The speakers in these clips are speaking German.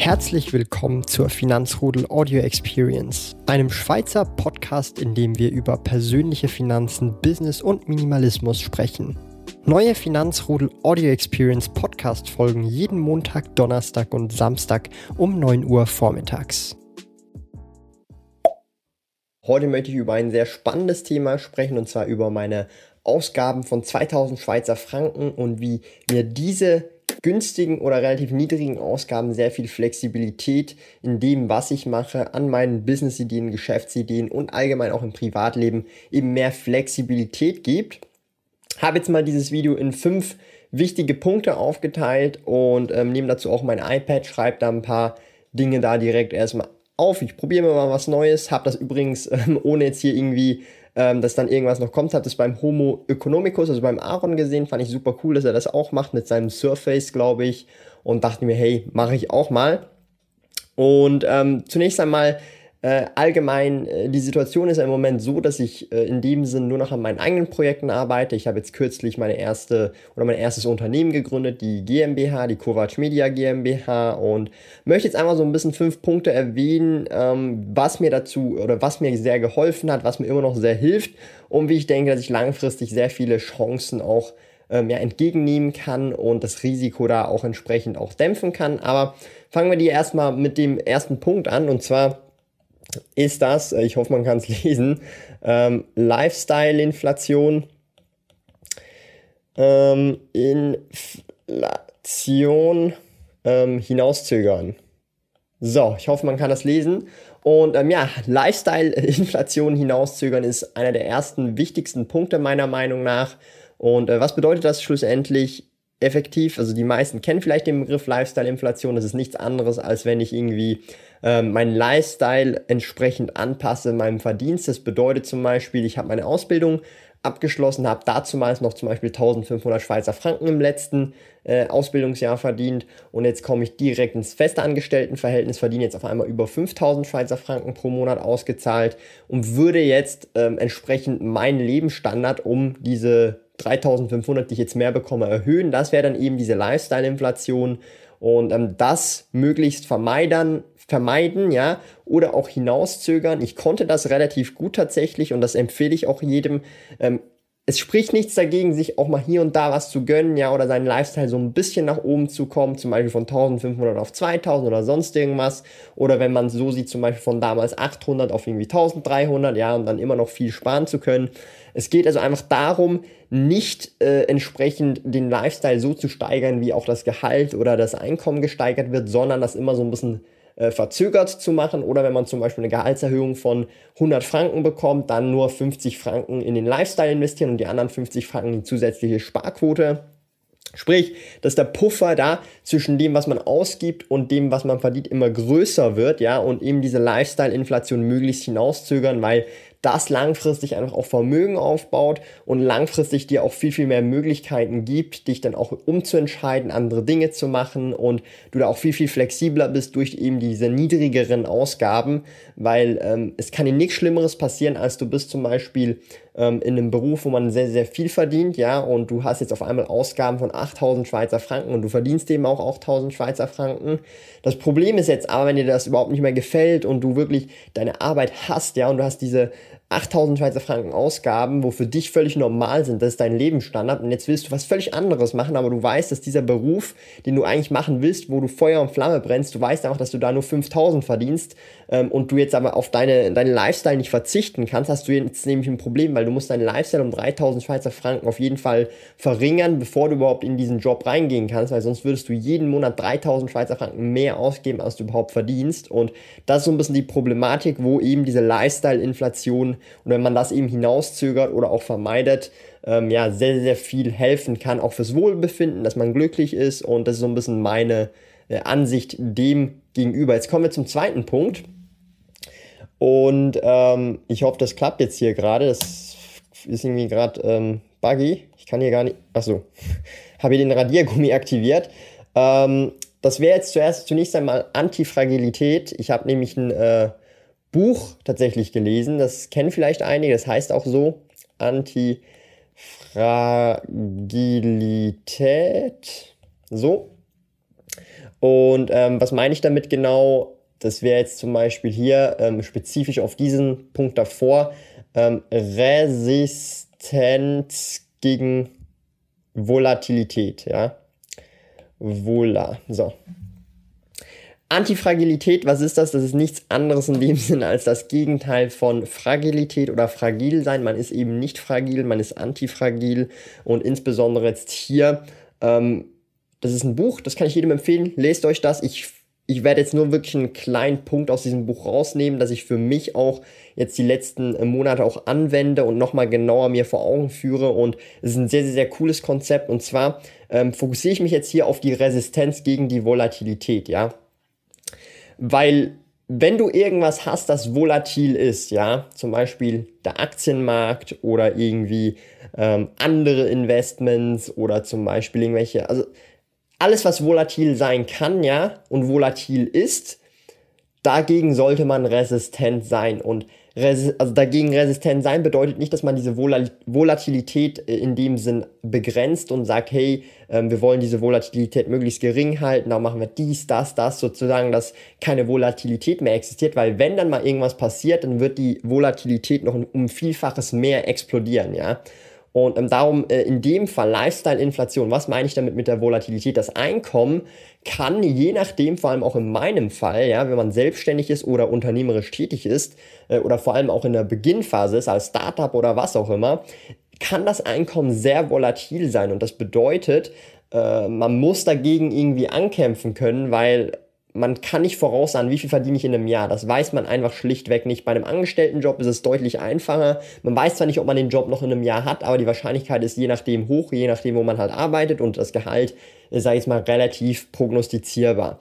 Herzlich willkommen zur Finanzrudel Audio Experience, einem Schweizer Podcast, in dem wir über persönliche Finanzen, Business und Minimalismus sprechen. Neue Finanzrudel Audio Experience Podcast folgen jeden Montag, Donnerstag und Samstag um 9 Uhr vormittags. Heute möchte ich über ein sehr spannendes Thema sprechen und zwar über meine Ausgaben von 2000 Schweizer Franken und wie mir diese günstigen oder relativ niedrigen Ausgaben sehr viel Flexibilität in dem, was ich mache, an meinen Business-Ideen, Geschäftsideen und allgemein auch im Privatleben eben mehr Flexibilität gibt. Habe jetzt mal dieses Video in fünf wichtige Punkte aufgeteilt und ähm, nehme dazu auch mein iPad, schreibe da ein paar Dinge da direkt erstmal auf. Ich probiere mal was Neues, habe das übrigens ähm, ohne jetzt hier irgendwie ähm, dass dann irgendwas noch kommt. Habe das beim Homo economicus, also beim Aaron gesehen, fand ich super cool, dass er das auch macht mit seinem Surface, glaube ich. Und dachte mir, hey, mache ich auch mal. Und ähm, zunächst einmal äh, allgemein, äh, die Situation ist ja im Moment so, dass ich äh, in dem Sinn nur noch an meinen eigenen Projekten arbeite. Ich habe jetzt kürzlich meine erste oder mein erstes Unternehmen gegründet, die GmbH, die Kovac Media GmbH und möchte jetzt einmal so ein bisschen fünf Punkte erwähnen, ähm, was mir dazu oder was mir sehr geholfen hat, was mir immer noch sehr hilft und wie ich denke, dass ich langfristig sehr viele Chancen auch ähm, ja, entgegennehmen kann und das Risiko da auch entsprechend auch dämpfen kann. Aber fangen wir die erstmal mit dem ersten Punkt an und zwar ist das, äh, ich hoffe, man kann es lesen, ähm, Lifestyle-Inflation. Ähm, Inflation ähm, hinauszögern. So, ich hoffe, man kann das lesen. Und ähm, ja, Lifestyle-Inflation hinauszögern ist einer der ersten wichtigsten Punkte meiner Meinung nach. Und äh, was bedeutet das schlussendlich? effektiv. Also die meisten kennen vielleicht den Begriff Lifestyle-Inflation. Das ist nichts anderes, als wenn ich irgendwie ähm, meinen Lifestyle entsprechend anpasse meinem Verdienst. Das bedeutet zum Beispiel, ich habe meine Ausbildung abgeschlossen, habe dazumals noch zum Beispiel 1500 Schweizer Franken im letzten äh, Ausbildungsjahr verdient und jetzt komme ich direkt ins feste Angestelltenverhältnis, verdiene jetzt auf einmal über 5000 Schweizer Franken pro Monat ausgezahlt und würde jetzt ähm, entsprechend meinen Lebensstandard um diese 3500, die ich jetzt mehr bekomme, erhöhen. Das wäre dann eben diese Lifestyle-Inflation und ähm, das möglichst vermeiden, vermeiden, ja, oder auch hinauszögern. Ich konnte das relativ gut tatsächlich und das empfehle ich auch jedem. Ähm, es spricht nichts dagegen, sich auch mal hier und da was zu gönnen, ja, oder seinen Lifestyle so ein bisschen nach oben zu kommen, zum Beispiel von 1500 auf 2000 oder sonst irgendwas. Oder wenn man so sieht, zum Beispiel von damals 800 auf irgendwie 1300, ja, und dann immer noch viel sparen zu können. Es geht also einfach darum, nicht äh, entsprechend den Lifestyle so zu steigern, wie auch das Gehalt oder das Einkommen gesteigert wird, sondern das immer so ein bisschen äh, verzögert zu machen oder wenn man zum Beispiel eine Gehaltserhöhung von 100 Franken bekommt, dann nur 50 Franken in den Lifestyle investieren und die anderen 50 Franken in die zusätzliche Sparquote. Sprich, dass der Puffer da zwischen dem, was man ausgibt und dem, was man verdient, immer größer wird, ja, und eben diese Lifestyle-Inflation möglichst hinauszögern, weil das langfristig einfach auch Vermögen aufbaut und langfristig dir auch viel, viel mehr Möglichkeiten gibt, dich dann auch umzuentscheiden, andere Dinge zu machen und du da auch viel, viel flexibler bist durch eben diese niedrigeren Ausgaben, weil ähm, es kann dir nichts Schlimmeres passieren, als du bist zum Beispiel ähm, in einem Beruf, wo man sehr, sehr viel verdient, ja, und du hast jetzt auf einmal Ausgaben von 8000 Schweizer Franken und du verdienst eben auch 8000 Schweizer Franken. Das Problem ist jetzt aber, wenn dir das überhaupt nicht mehr gefällt und du wirklich deine Arbeit hast, ja, und du hast diese 8000 Schweizer Franken Ausgaben, wo für dich völlig normal sind, das ist dein Lebensstandard. Und jetzt willst du was völlig anderes machen, aber du weißt, dass dieser Beruf, den du eigentlich machen willst, wo du Feuer und Flamme brennst, du weißt einfach, dass du da nur 5000 verdienst ähm, und du jetzt aber auf deine, deinen Lifestyle nicht verzichten kannst, hast du jetzt nämlich ein Problem, weil du musst deinen Lifestyle um 3000 Schweizer Franken auf jeden Fall verringern, bevor du überhaupt in diesen Job reingehen kannst, weil sonst würdest du jeden Monat 3000 Schweizer Franken mehr ausgeben, als du überhaupt verdienst. Und das ist so ein bisschen die Problematik, wo eben diese Lifestyle-Inflation und wenn man das eben hinauszögert oder auch vermeidet, ähm, ja, sehr, sehr viel helfen kann, auch fürs Wohlbefinden, dass man glücklich ist. Und das ist so ein bisschen meine äh, Ansicht dem gegenüber. Jetzt kommen wir zum zweiten Punkt. Und ähm, ich hoffe, das klappt jetzt hier gerade. Das ist irgendwie gerade ähm, buggy. Ich kann hier gar nicht. Achso, habe hier den Radiergummi aktiviert. Ähm, das wäre jetzt zuerst zunächst einmal Antifragilität. Ich habe nämlich ein äh, Buch tatsächlich gelesen. Das kennen vielleicht einige. Das heißt auch so Antifragilität. So. Und ähm, was meine ich damit genau? Das wäre jetzt zum Beispiel hier ähm, spezifisch auf diesen Punkt davor ähm, Resistenz gegen Volatilität, ja. Vola, so. Antifragilität, was ist das? Das ist nichts anderes in dem Sinne als das Gegenteil von Fragilität oder fragil sein. Man ist eben nicht fragil, man ist antifragil und insbesondere jetzt hier, ähm, das ist ein Buch, das kann ich jedem empfehlen. Lest euch das. Ich ich werde jetzt nur wirklich einen kleinen Punkt aus diesem Buch rausnehmen, dass ich für mich auch jetzt die letzten Monate auch anwende und nochmal genauer mir vor Augen führe. Und es ist ein sehr, sehr, sehr cooles Konzept. Und zwar ähm, fokussiere ich mich jetzt hier auf die Resistenz gegen die Volatilität, ja. Weil wenn du irgendwas hast, das volatil ist, ja, zum Beispiel der Aktienmarkt oder irgendwie ähm, andere Investments oder zum Beispiel irgendwelche, also alles, was volatil sein kann, ja, und volatil ist, dagegen sollte man resistent sein. Und also dagegen resistent sein bedeutet nicht, dass man diese Vol Volatilität äh, in dem Sinn begrenzt und sagt, hey, ähm, wir wollen diese Volatilität möglichst gering halten, da machen wir dies, das, das, sozusagen, dass keine Volatilität mehr existiert, weil wenn dann mal irgendwas passiert, dann wird die Volatilität noch um Vielfaches mehr explodieren, ja. Und ähm, darum äh, in dem Fall Lifestyle-Inflation, was meine ich damit mit der Volatilität? Das Einkommen kann je nachdem, vor allem auch in meinem Fall, ja, wenn man selbstständig ist oder unternehmerisch tätig ist äh, oder vor allem auch in der Beginnphase ist, als Startup oder was auch immer, kann das Einkommen sehr volatil sein. Und das bedeutet, äh, man muss dagegen irgendwie ankämpfen können, weil man kann nicht voraussagen, wie viel verdiene ich in einem Jahr. Das weiß man einfach schlichtweg nicht. Bei einem Angestelltenjob ist es deutlich einfacher. Man weiß zwar nicht, ob man den Job noch in einem Jahr hat, aber die Wahrscheinlichkeit ist je nachdem hoch, je nachdem, wo man halt arbeitet und das Gehalt, sage ich mal, relativ prognostizierbar.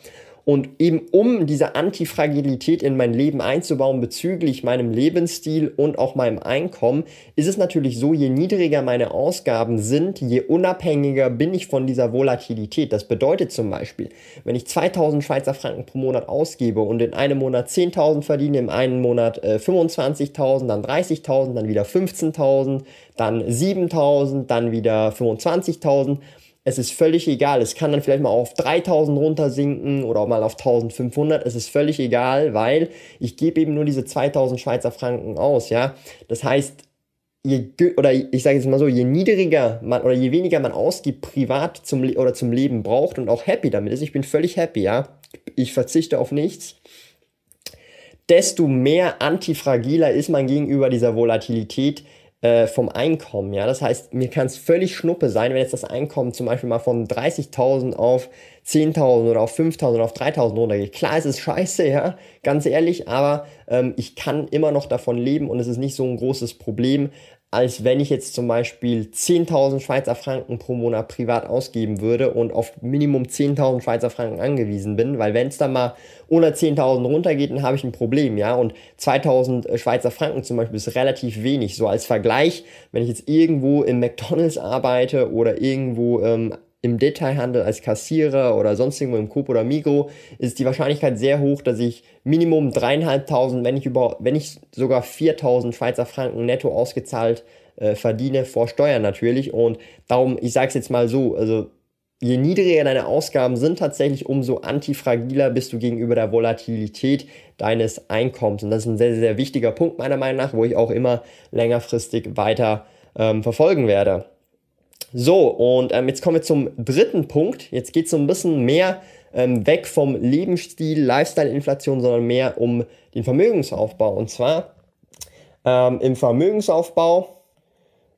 Und eben um diese Antifragilität in mein Leben einzubauen bezüglich meinem Lebensstil und auch meinem Einkommen, ist es natürlich so, je niedriger meine Ausgaben sind, je unabhängiger bin ich von dieser Volatilität. Das bedeutet zum Beispiel, wenn ich 2000 Schweizer Franken pro Monat ausgebe und in einem Monat 10.000 verdiene, im einen Monat äh, 25.000, dann 30.000, dann wieder 15.000, dann 7.000, dann wieder 25.000, es ist völlig egal. Es kann dann vielleicht mal auf 3000 runtersinken oder mal auf 1500. Es ist völlig egal, weil ich gebe eben nur diese 2000 Schweizer Franken aus, ja. Das heißt, je, oder ich sage jetzt mal so, je niedriger man oder je weniger man ausgibt privat zum, oder zum Leben braucht und auch happy damit ist, ich bin völlig happy, ja. Ich verzichte auf nichts desto mehr antifragiler ist man gegenüber dieser Volatilität, äh, vom Einkommen. Ja, das heißt, mir kann es völlig schnuppe sein, wenn jetzt das Einkommen zum Beispiel mal von 30.000 auf 10.000 oder auf 5.000 oder auf 3.000 runtergeht. Klar, es ist scheiße, ja, ganz ehrlich, aber ähm, ich kann immer noch davon leben und es ist nicht so ein großes Problem, als wenn ich jetzt zum Beispiel 10.000 Schweizer Franken pro Monat privat ausgeben würde und auf Minimum 10.000 Schweizer Franken angewiesen bin, weil wenn es dann mal unter 10.000 runtergeht, dann habe ich ein Problem, ja, und 2.000 Schweizer Franken zum Beispiel ist relativ wenig, so als Vergleich, wenn ich jetzt irgendwo im McDonalds arbeite oder irgendwo ähm, im Detailhandel als Kassierer oder sonst irgendwo im Coop oder Migro ist die Wahrscheinlichkeit sehr hoch, dass ich Minimum dreieinhalbtausend, wenn ich über, wenn ich sogar 4000 Schweizer Franken netto ausgezahlt äh, verdiene, vor Steuern natürlich. Und darum, ich sage es jetzt mal so, also je niedriger deine Ausgaben sind tatsächlich, umso antifragiler bist du gegenüber der Volatilität deines Einkommens. Und das ist ein sehr, sehr wichtiger Punkt meiner Meinung nach, wo ich auch immer längerfristig weiter ähm, verfolgen werde. So, und ähm, jetzt kommen wir zum dritten Punkt. Jetzt geht es so ein bisschen mehr ähm, weg vom Lebensstil, Lifestyle-Inflation, sondern mehr um den Vermögensaufbau. Und zwar ähm, im Vermögensaufbau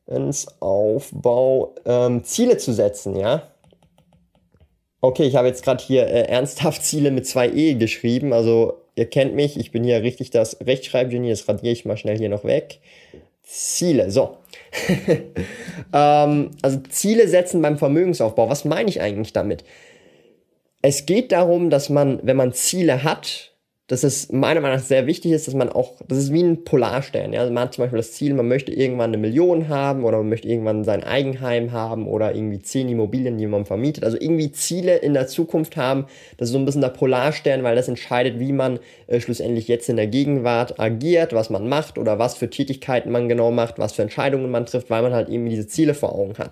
ins Aufbau ähm, Ziele zu setzen, ja. Okay, ich habe jetzt gerade hier äh, ernsthaft Ziele mit zwei E geschrieben. Also ihr kennt mich, ich bin hier richtig das Rechtschreibgenie, das radiere ich mal schnell hier noch weg. Ziele. So. ähm, also Ziele setzen beim Vermögensaufbau. Was meine ich eigentlich damit? Es geht darum, dass man, wenn man Ziele hat, dass es meiner Meinung nach sehr wichtig ist, dass man auch, das ist wie ein Polarstern. Ja? Also man hat zum Beispiel das Ziel, man möchte irgendwann eine Million haben oder man möchte irgendwann sein Eigenheim haben oder irgendwie zehn Immobilien, die man vermietet. Also irgendwie Ziele in der Zukunft haben. Das ist so ein bisschen der Polarstern, weil das entscheidet, wie man äh, schlussendlich jetzt in der Gegenwart agiert, was man macht oder was für Tätigkeiten man genau macht, was für Entscheidungen man trifft, weil man halt eben diese Ziele vor Augen hat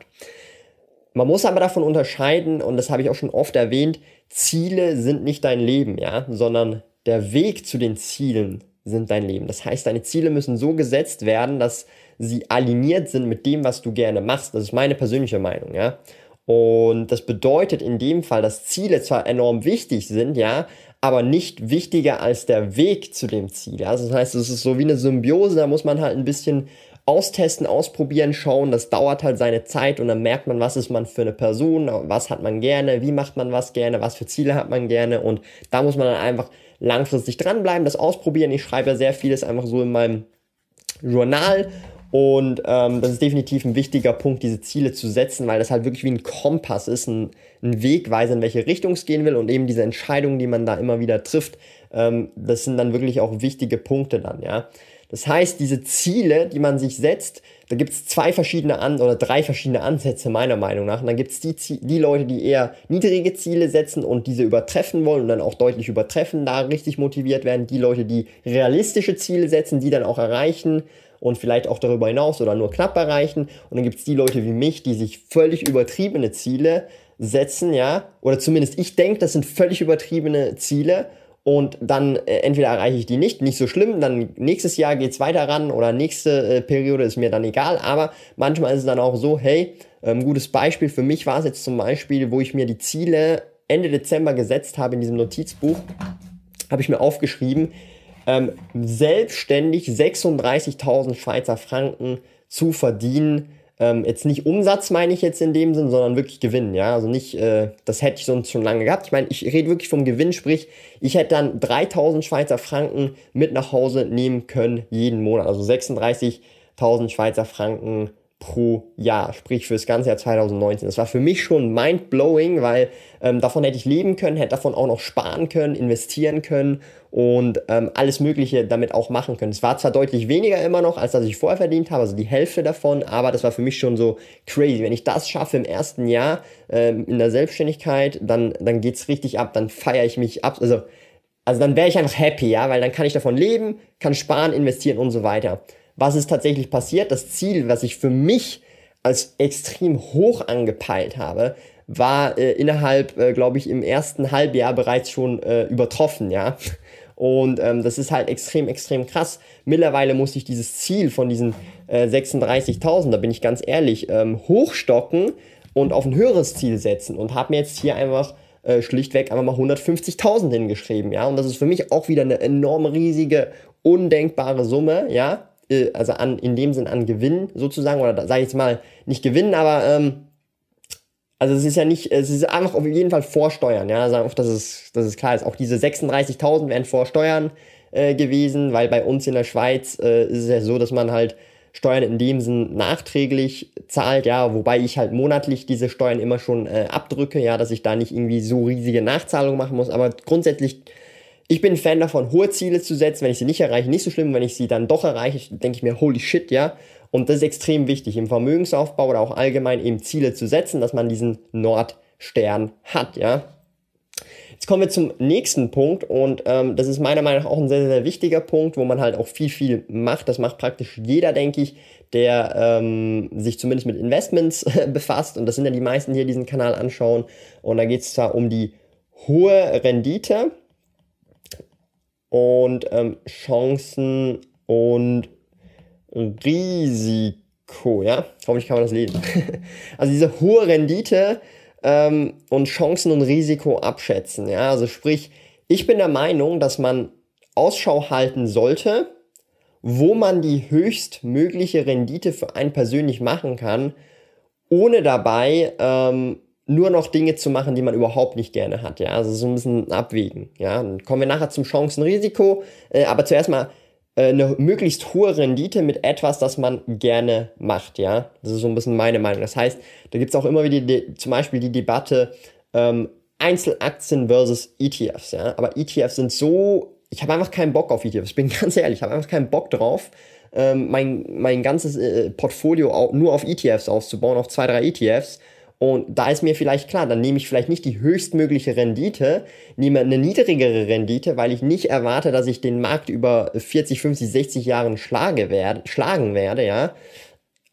Man muss aber davon unterscheiden, und das habe ich auch schon oft erwähnt, Ziele sind nicht dein Leben, ja, sondern der Weg zu den Zielen sind dein Leben. Das heißt, deine Ziele müssen so gesetzt werden, dass sie aligniert sind mit dem, was du gerne machst. Das ist meine persönliche Meinung, ja. Und das bedeutet in dem Fall, dass Ziele zwar enorm wichtig sind, ja, aber nicht wichtiger als der Weg zu dem Ziel. Ja? Also das heißt, es ist so wie eine Symbiose, da muss man halt ein bisschen austesten, ausprobieren, schauen. Das dauert halt seine Zeit und dann merkt man, was ist man für eine Person, was hat man gerne, wie macht man was gerne, was für Ziele hat man gerne und da muss man dann einfach langfristig dranbleiben, das ausprobieren. Ich schreibe ja sehr vieles einfach so in meinem Journal und ähm, das ist definitiv ein wichtiger Punkt, diese Ziele zu setzen, weil das halt wirklich wie ein Kompass ist, ein, ein Wegweiser, in welche Richtung es gehen will und eben diese Entscheidungen, die man da immer wieder trifft, ähm, das sind dann wirklich auch wichtige Punkte dann, ja. Das heißt, diese Ziele, die man sich setzt, da gibt es zwei verschiedene An oder drei verschiedene Ansätze meiner Meinung nach. Und dann gibt es die, die Leute, die eher niedrige Ziele setzen und diese übertreffen wollen und dann auch deutlich übertreffen, da richtig motiviert werden. Die Leute, die realistische Ziele setzen, die dann auch erreichen und vielleicht auch darüber hinaus oder nur knapp erreichen. Und dann gibt es die Leute wie mich, die sich völlig übertriebene Ziele setzen, ja, oder zumindest ich denke, das sind völlig übertriebene Ziele und dann äh, entweder erreiche ich die nicht, nicht so schlimm, dann nächstes Jahr geht's weiter ran oder nächste äh, Periode ist mir dann egal, aber manchmal ist es dann auch so, hey, ähm, gutes Beispiel für mich war es jetzt zum Beispiel, wo ich mir die Ziele Ende Dezember gesetzt habe in diesem Notizbuch, habe ich mir aufgeschrieben, ähm, selbstständig 36.000 Schweizer Franken zu verdienen. Ähm, jetzt nicht Umsatz meine ich jetzt in dem Sinn, sondern wirklich Gewinn, ja. Also nicht, äh, das hätte ich sonst schon lange gehabt. Ich meine, ich rede wirklich vom Gewinn, sprich, ich hätte dann 3000 Schweizer Franken mit nach Hause nehmen können jeden Monat. Also 36.000 Schweizer Franken pro Jahr, sprich fürs ganze Jahr 2019. Das war für mich schon mind-blowing, weil ähm, davon hätte ich leben können, hätte davon auch noch sparen können, investieren können und ähm, alles Mögliche damit auch machen können. Es war zwar deutlich weniger immer noch, als das ich vorher verdient habe, also die Hälfte davon, aber das war für mich schon so crazy. Wenn ich das schaffe im ersten Jahr ähm, in der Selbstständigkeit, dann, dann geht's richtig ab, dann feiere ich mich ab. Also, also dann wäre ich einfach happy, ja, weil dann kann ich davon leben, kann sparen, investieren und so weiter. Was ist tatsächlich passiert? Das Ziel, was ich für mich als extrem hoch angepeilt habe, war äh, innerhalb, äh, glaube ich, im ersten Halbjahr bereits schon äh, übertroffen, ja. Und ähm, das ist halt extrem, extrem krass. Mittlerweile muss ich dieses Ziel von diesen äh, 36.000, da bin ich ganz ehrlich, ähm, hochstocken und auf ein höheres Ziel setzen und habe mir jetzt hier einfach äh, schlichtweg einfach mal 150.000 hingeschrieben, ja. Und das ist für mich auch wieder eine enorm riesige, undenkbare Summe, ja. Äh, also an, in dem Sinn an Gewinn sozusagen, oder sage ich jetzt mal, nicht Gewinn, aber ähm, also es ist ja nicht, es ist einfach auf jeden Fall Vorsteuern, ja, also dass es, dass es klar ist. Auch diese 36.000 wären Vorsteuern äh, gewesen, weil bei uns in der Schweiz äh, ist es ja so, dass man halt Steuern in dem Sinn nachträglich zahlt, ja, wobei ich halt monatlich diese Steuern immer schon äh, abdrücke, ja, dass ich da nicht irgendwie so riesige Nachzahlungen machen muss, aber grundsätzlich ich bin ein Fan davon, hohe Ziele zu setzen. Wenn ich sie nicht erreiche, nicht so schlimm. Wenn ich sie dann doch erreiche, denke ich mir, holy shit, ja. Und das ist extrem wichtig im Vermögensaufbau oder auch allgemein eben Ziele zu setzen, dass man diesen Nordstern hat, ja. Jetzt kommen wir zum nächsten Punkt und ähm, das ist meiner Meinung nach auch ein sehr, sehr wichtiger Punkt, wo man halt auch viel, viel macht. Das macht praktisch jeder, denke ich, der ähm, sich zumindest mit Investments befasst. Und das sind ja die meisten, die hier diesen Kanal anschauen. Und da geht es zwar um die hohe Rendite, und ähm, Chancen und Risiko, ja, hoffentlich kann man das lesen. also diese hohe Rendite ähm, und Chancen und Risiko abschätzen, ja, also sprich, ich bin der Meinung, dass man Ausschau halten sollte, wo man die höchstmögliche Rendite für einen persönlich machen kann, ohne dabei ähm, nur noch Dinge zu machen, die man überhaupt nicht gerne hat. Ja, also so ein bisschen abwägen. Ja, dann kommen wir nachher zum Chancen-Risiko. Äh, aber zuerst mal äh, eine möglichst hohe Rendite mit etwas, das man gerne macht. Ja, das ist so ein bisschen meine Meinung. Das heißt, da gibt es auch immer wieder die, zum Beispiel die Debatte ähm, Einzelaktien versus ETFs. Ja, aber ETFs sind so ich habe einfach keinen Bock auf ETFs. Ich bin ganz ehrlich, ich habe einfach keinen Bock drauf, ähm, mein, mein ganzes äh, Portfolio nur auf ETFs auszubauen, auf zwei, drei ETFs und da ist mir vielleicht klar, dann nehme ich vielleicht nicht die höchstmögliche Rendite, nehme eine niedrigere Rendite, weil ich nicht erwarte, dass ich den Markt über 40, 50, 60 Jahren schlage werde, schlagen werde, ja.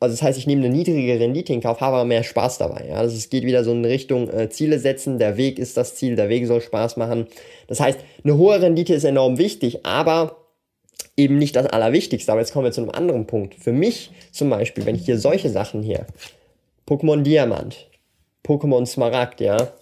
also das heißt, ich nehme eine niedrige Rendite in Kauf, habe aber mehr Spaß dabei. Ja? Also es geht wieder so in Richtung äh, Ziele setzen, der Weg ist das Ziel, der Weg soll Spaß machen. Das heißt, eine hohe Rendite ist enorm wichtig, aber eben nicht das Allerwichtigste. Aber jetzt kommen wir zu einem anderen Punkt. Für mich zum Beispiel, wenn ich hier solche Sachen hier, Pokémon Diamant, Pokémon Smaragd, ja,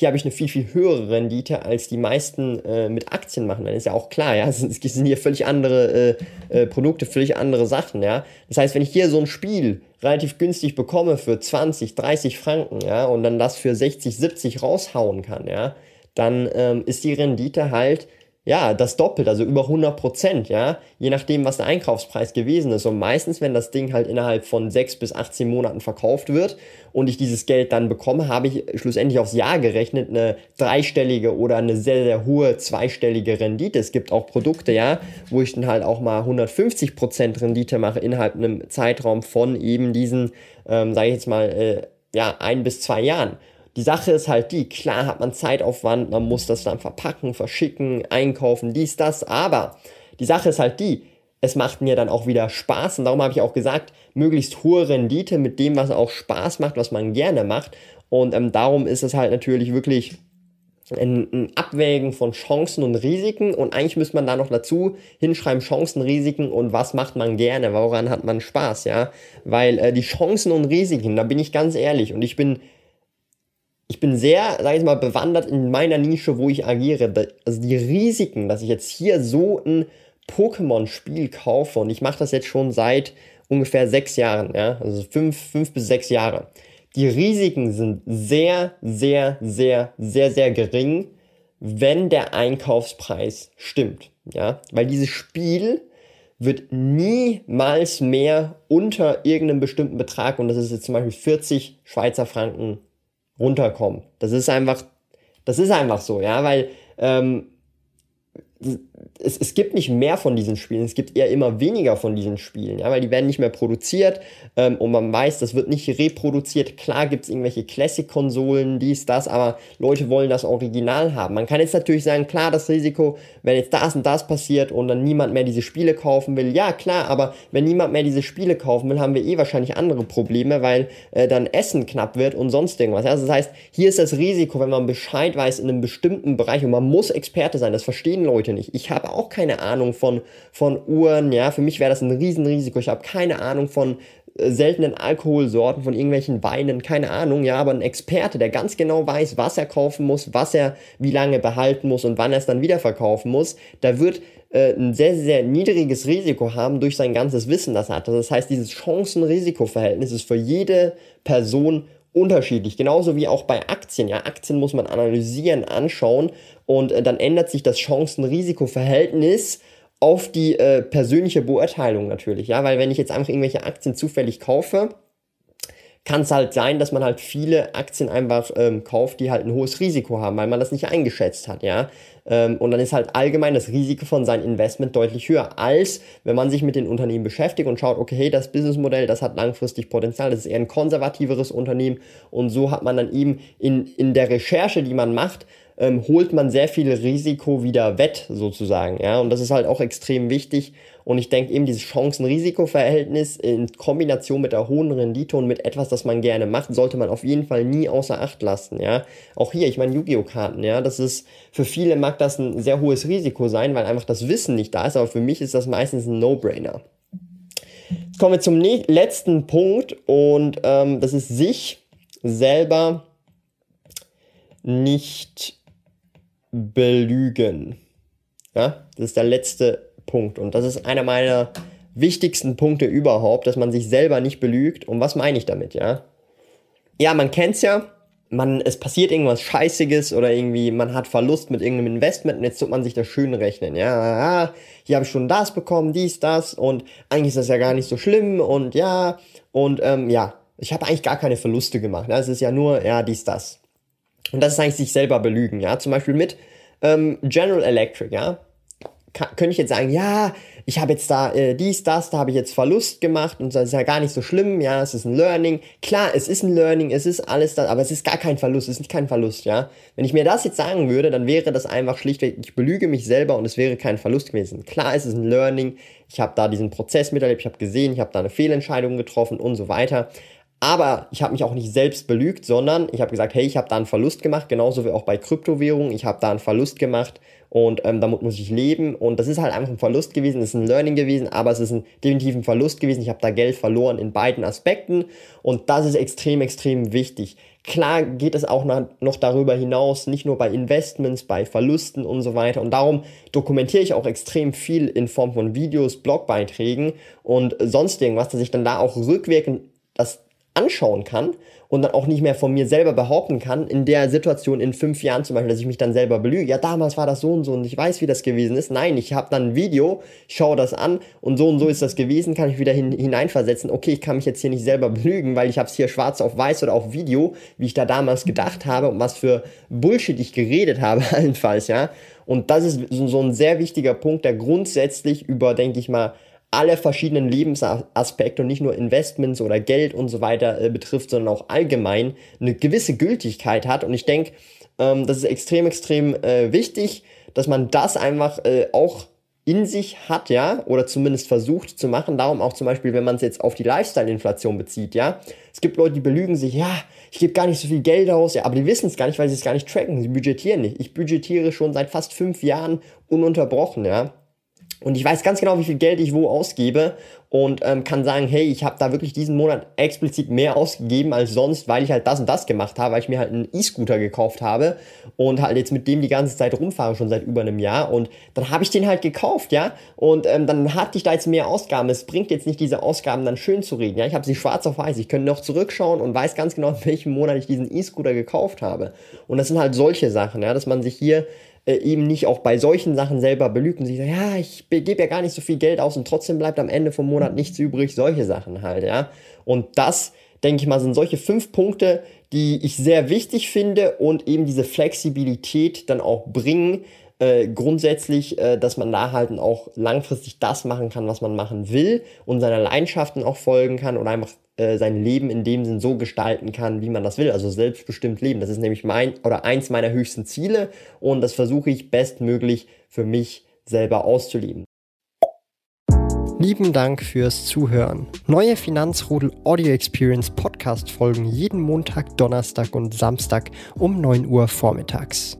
hier habe ich eine viel, viel höhere Rendite, als die meisten äh, mit Aktien machen. Dann ist ja auch klar, ja, es sind hier völlig andere äh, äh, Produkte, völlig andere Sachen, ja. Das heißt, wenn ich hier so ein Spiel relativ günstig bekomme für 20, 30 Franken, ja, und dann das für 60, 70 raushauen kann, ja, dann ähm, ist die Rendite halt ja, das doppelt, also über 100 Prozent, ja, je nachdem, was der Einkaufspreis gewesen ist. Und meistens, wenn das Ding halt innerhalb von 6 bis 18 Monaten verkauft wird und ich dieses Geld dann bekomme, habe ich schlussendlich aufs Jahr gerechnet eine dreistellige oder eine sehr, sehr hohe zweistellige Rendite. Es gibt auch Produkte, ja, wo ich dann halt auch mal 150 Prozent Rendite mache innerhalb einem Zeitraum von eben diesen, ähm, sage ich jetzt mal, äh, ja, ein bis zwei Jahren. Die Sache ist halt die, klar hat man Zeitaufwand, man muss das dann verpacken, verschicken, einkaufen, dies, das, aber die Sache ist halt die, es macht mir dann auch wieder Spaß und darum habe ich auch gesagt, möglichst hohe Rendite mit dem, was auch Spaß macht, was man gerne macht und ähm, darum ist es halt natürlich wirklich ein, ein, Abwägen von Chancen und Risiken und eigentlich müsste man da noch dazu hinschreiben Chancen, Risiken und was macht man gerne, woran hat man Spaß, ja, weil äh, die Chancen und Risiken, da bin ich ganz ehrlich und ich bin ich bin sehr, sag ich mal, bewandert in meiner Nische, wo ich agiere. Also die Risiken, dass ich jetzt hier so ein Pokémon-Spiel kaufe und ich mache das jetzt schon seit ungefähr sechs Jahren, ja, also fünf, fünf bis sechs Jahre. Die Risiken sind sehr, sehr, sehr, sehr, sehr gering, wenn der Einkaufspreis stimmt, ja, weil dieses Spiel wird niemals mehr unter irgendeinem bestimmten Betrag, und das ist jetzt zum Beispiel 40 Schweizer Franken runterkommen. Das ist einfach, das ist einfach so, ja, weil ähm, es, es gibt nicht mehr von diesen Spielen, es gibt eher immer weniger von diesen Spielen, ja, weil die werden nicht mehr produziert ähm, und man weiß, das wird nicht reproduziert. Klar gibt es irgendwelche Classic-Konsolen, dies, das, aber Leute wollen das Original haben. Man kann jetzt natürlich sagen, klar, das Risiko, wenn jetzt das und das passiert und dann niemand mehr diese Spiele kaufen will, ja klar, aber wenn niemand mehr diese Spiele kaufen will, haben wir eh wahrscheinlich andere Probleme, weil äh, dann Essen knapp wird und sonst irgendwas. Ja? Also das heißt, hier ist das Risiko, wenn man Bescheid weiß in einem bestimmten Bereich und man muss Experte sein, das verstehen Leute nicht. Ich habe auch keine Ahnung von, von Uhren, ja, für mich wäre das ein Riesenrisiko. Ich habe keine Ahnung von äh, seltenen Alkoholsorten, von irgendwelchen Weinen, keine Ahnung, ja, aber ein Experte, der ganz genau weiß, was er kaufen muss, was er wie lange behalten muss und wann er es dann wieder verkaufen muss, da wird äh, ein sehr, sehr niedriges Risiko haben durch sein ganzes Wissen, das er hat. Das heißt, dieses Chancen-Risiko-Verhältnis ist für jede Person unterschiedlich. Genauso wie auch bei Aktien. Ja, Aktien muss man analysieren, anschauen und äh, dann ändert sich das Chancen-Risiko-Verhältnis auf die äh, persönliche Beurteilung natürlich. Ja, weil wenn ich jetzt einfach irgendwelche Aktien zufällig kaufe, kann es halt sein, dass man halt viele Aktien einfach ähm, kauft, die halt ein hohes Risiko haben, weil man das nicht eingeschätzt hat, ja. Ähm, und dann ist halt allgemein das Risiko von seinem Investment deutlich höher, als wenn man sich mit den Unternehmen beschäftigt und schaut, okay, hey, das Businessmodell, das hat langfristig Potenzial, das ist eher ein konservativeres Unternehmen und so hat man dann eben in, in der Recherche, die man macht, ähm, holt man sehr viel Risiko wieder wett, sozusagen. Ja, und das ist halt auch extrem wichtig. Und ich denke eben dieses Chancen-Risiko-Verhältnis in Kombination mit der hohen Rendite und mit etwas, das man gerne macht, sollte man auf jeden Fall nie außer Acht lassen. Ja, auch hier, ich meine Yu-Gi-Oh! Karten. Ja, das ist für viele mag das ein sehr hohes Risiko sein, weil einfach das Wissen nicht da ist. Aber für mich ist das meistens ein No-Brainer. Jetzt kommen wir zum letzten Punkt und ähm, das ist sich selber nicht belügen. Ja, das ist der letzte Punkt. Und das ist einer meiner wichtigsten Punkte überhaupt, dass man sich selber nicht belügt. Und was meine ich damit, ja? Ja, man kennt's ja. Man, es passiert irgendwas Scheißiges oder irgendwie man hat Verlust mit irgendeinem Investment und jetzt tut man sich das schön rechnen. Ja, ah, hier habe ich schon das bekommen, dies, das und eigentlich ist das ja gar nicht so schlimm und ja und ähm, ja, ich habe eigentlich gar keine Verluste gemacht. Ja, es ist ja nur ja dies, das. Und das ist eigentlich sich selber belügen, ja. Zum Beispiel mit ähm, General Electric, ja. Kann, könnte ich jetzt sagen, ja, ich habe jetzt da äh, dies, das, da habe ich jetzt Verlust gemacht und das ist ja gar nicht so schlimm, ja, es ist ein Learning. Klar, es ist ein Learning, es ist alles das, aber es ist gar kein Verlust, es ist kein Verlust, ja. Wenn ich mir das jetzt sagen würde, dann wäre das einfach schlichtweg, ich belüge mich selber und es wäre kein Verlust gewesen. Klar, es ist ein Learning, ich habe da diesen Prozess miterlebt, ich habe gesehen, ich habe da eine Fehlentscheidung getroffen und so weiter. Aber ich habe mich auch nicht selbst belügt, sondern ich habe gesagt, hey, ich habe da einen Verlust gemacht, genauso wie auch bei Kryptowährungen. Ich habe da einen Verlust gemacht und ähm, damit muss ich leben. Und das ist halt einfach ein Verlust gewesen, es ist ein Learning gewesen, aber es ist ein, definitiv ein Verlust gewesen. Ich habe da Geld verloren in beiden Aspekten und das ist extrem, extrem wichtig. Klar geht es auch noch darüber hinaus, nicht nur bei Investments, bei Verlusten und so weiter. Und darum dokumentiere ich auch extrem viel in Form von Videos, Blogbeiträgen und sonst irgendwas, dass ich dann da auch rückwirkend das anschauen kann und dann auch nicht mehr von mir selber behaupten kann, in der Situation in fünf Jahren zum Beispiel, dass ich mich dann selber belüge. Ja, damals war das so und so und ich weiß, wie das gewesen ist. Nein, ich habe dann ein Video, schaue das an und so und so ist das gewesen, kann ich wieder hin, hineinversetzen. Okay, ich kann mich jetzt hier nicht selber belügen, weil ich habe es hier schwarz auf weiß oder auf Video, wie ich da damals gedacht habe und was für Bullshit ich geredet habe, allenfalls, ja. Und das ist so ein sehr wichtiger Punkt, der grundsätzlich über, denke ich mal, alle verschiedenen Lebensaspekte und nicht nur Investments oder Geld und so weiter äh, betrifft, sondern auch allgemein eine gewisse Gültigkeit hat. Und ich denke, ähm, das ist extrem, extrem äh, wichtig, dass man das einfach äh, auch in sich hat, ja, oder zumindest versucht zu machen. Darum auch zum Beispiel, wenn man es jetzt auf die Lifestyle-Inflation bezieht, ja. Es gibt Leute, die belügen sich, ja, ich gebe gar nicht so viel Geld aus, ja, aber die wissen es gar nicht, weil sie es gar nicht tracken. Sie budgetieren nicht. Ich budgetiere schon seit fast fünf Jahren ununterbrochen, ja. Und ich weiß ganz genau, wie viel Geld ich wo ausgebe und ähm, kann sagen, hey, ich habe da wirklich diesen Monat explizit mehr ausgegeben als sonst, weil ich halt das und das gemacht habe, weil ich mir halt einen E-Scooter gekauft habe und halt jetzt mit dem die ganze Zeit rumfahre, schon seit über einem Jahr. Und dann habe ich den halt gekauft, ja. Und ähm, dann hatte ich da jetzt mehr Ausgaben. Es bringt jetzt nicht diese Ausgaben dann schön zu reden, ja. Ich habe sie schwarz auf weiß. Ich könnte noch zurückschauen und weiß ganz genau, in welchem Monat ich diesen E-Scooter gekauft habe. Und das sind halt solche Sachen, ja, dass man sich hier äh, eben nicht auch bei solchen Sachen selber belügt und sich ja, ich gebe ja gar nicht so viel Geld aus und trotzdem bleibt am Ende vom Monat nichts übrig, solche Sachen halt, ja. Und das, denke ich mal, sind solche fünf Punkte, die ich sehr wichtig finde und eben diese Flexibilität dann auch bringen, äh, grundsätzlich, äh, dass man da halt auch langfristig das machen kann, was man machen will und seiner Leidenschaften auch folgen kann oder einfach äh, sein Leben in dem Sinn so gestalten kann, wie man das will, also selbstbestimmt leben. Das ist nämlich mein oder eins meiner höchsten Ziele und das versuche ich bestmöglich für mich selber auszuleben. Lieben Dank fürs Zuhören. Neue Finanzrudel Audio Experience Podcast folgen jeden Montag, Donnerstag und Samstag um 9 Uhr vormittags.